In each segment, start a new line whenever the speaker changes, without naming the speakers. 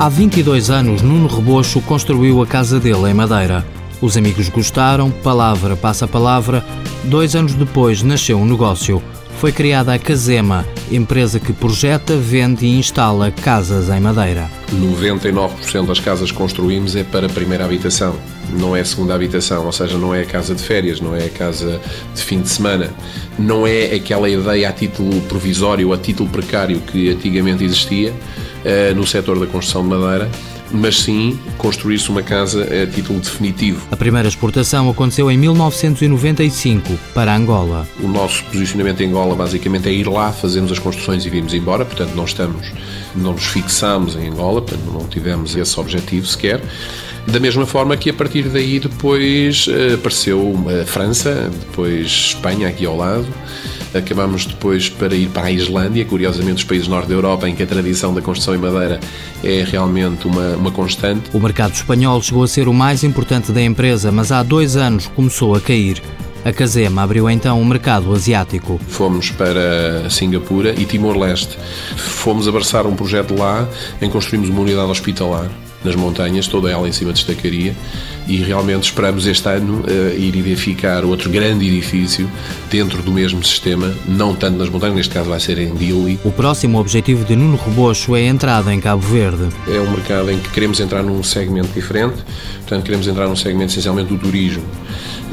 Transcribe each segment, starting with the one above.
Há 22 anos, Nuno Rebocho construiu a casa dele em Madeira. Os amigos gostaram, palavra passa palavra. Dois anos depois nasceu um negócio. Foi criada a Casema, empresa que projeta, vende e instala casas em Madeira.
99% das casas que construímos é para primeira habitação, não é segunda habitação, ou seja, não é a casa de férias, não é a casa de fim de semana, não é aquela ideia a título provisório, a título precário que antigamente existia uh, no setor da construção de madeira, mas sim construir-se uma casa a título definitivo.
A primeira exportação aconteceu em 1995 para Angola.
O nosso posicionamento em Angola basicamente é ir lá, fazemos as construções e vimos embora, portanto não estamos, não nos fixamos em Angola, portanto não tivemos esse objetivo sequer. Da mesma forma que a partir daí depois eh, apareceu a França, depois Espanha aqui ao lado, Acabamos depois para ir para a Islândia, curiosamente os países norte da Europa, em que a tradição da construção em madeira é realmente uma, uma constante.
O mercado espanhol chegou a ser o mais importante da empresa, mas há dois anos começou a cair. A Casema abriu então o um mercado asiático.
Fomos para Singapura e Timor-Leste. Fomos abraçar um projeto lá em construímos uma unidade hospitalar nas montanhas, toda ela em cima de estacaria, e realmente esperamos este ano uh, ir edificar outro grande edifício dentro do mesmo sistema, não tanto nas montanhas, neste caso vai ser em Dili.
O próximo objetivo de Nuno Rebocho é a entrada em Cabo Verde.
É um mercado em que queremos entrar num segmento diferente, portanto queremos entrar num segmento essencialmente do turismo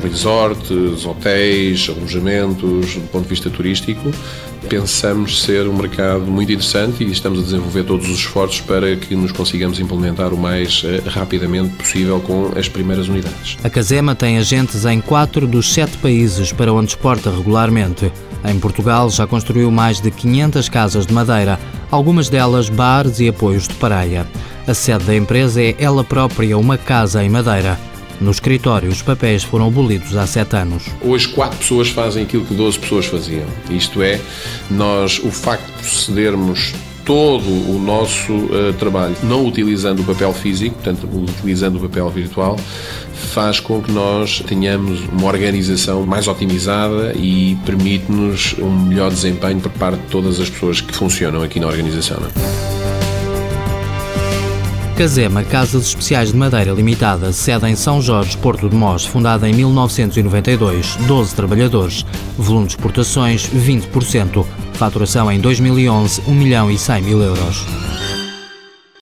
resorts, hotéis, alojamentos, do ponto de vista turístico. Pensamos ser um mercado muito interessante e estamos a desenvolver todos os esforços para que nos consigamos implementar o mais eh, rapidamente possível com as primeiras unidades.
A Casema tem agentes em quatro dos sete países para onde exporta regularmente. Em Portugal já construiu mais de 500 casas de madeira, algumas delas bares e apoios de praia. A sede da empresa é ela própria uma casa em madeira. No escritório, os papéis foram abolidos há sete anos.
Hoje, quatro pessoas fazem aquilo que 12 pessoas faziam. Isto é, nós, o facto de procedermos todo o nosso uh, trabalho, não utilizando o papel físico, portanto, utilizando o papel virtual, faz com que nós tenhamos uma organização mais otimizada e permite-nos um melhor desempenho por parte de todas as pessoas que funcionam aqui na organização. Não é?
Casema Casas Especiais de Madeira Limitada, sede em São Jorge, Porto de Mós, fundada em 1992, 12 trabalhadores, volume de exportações 20%, faturação em 2011 1 milhão e 100 mil euros.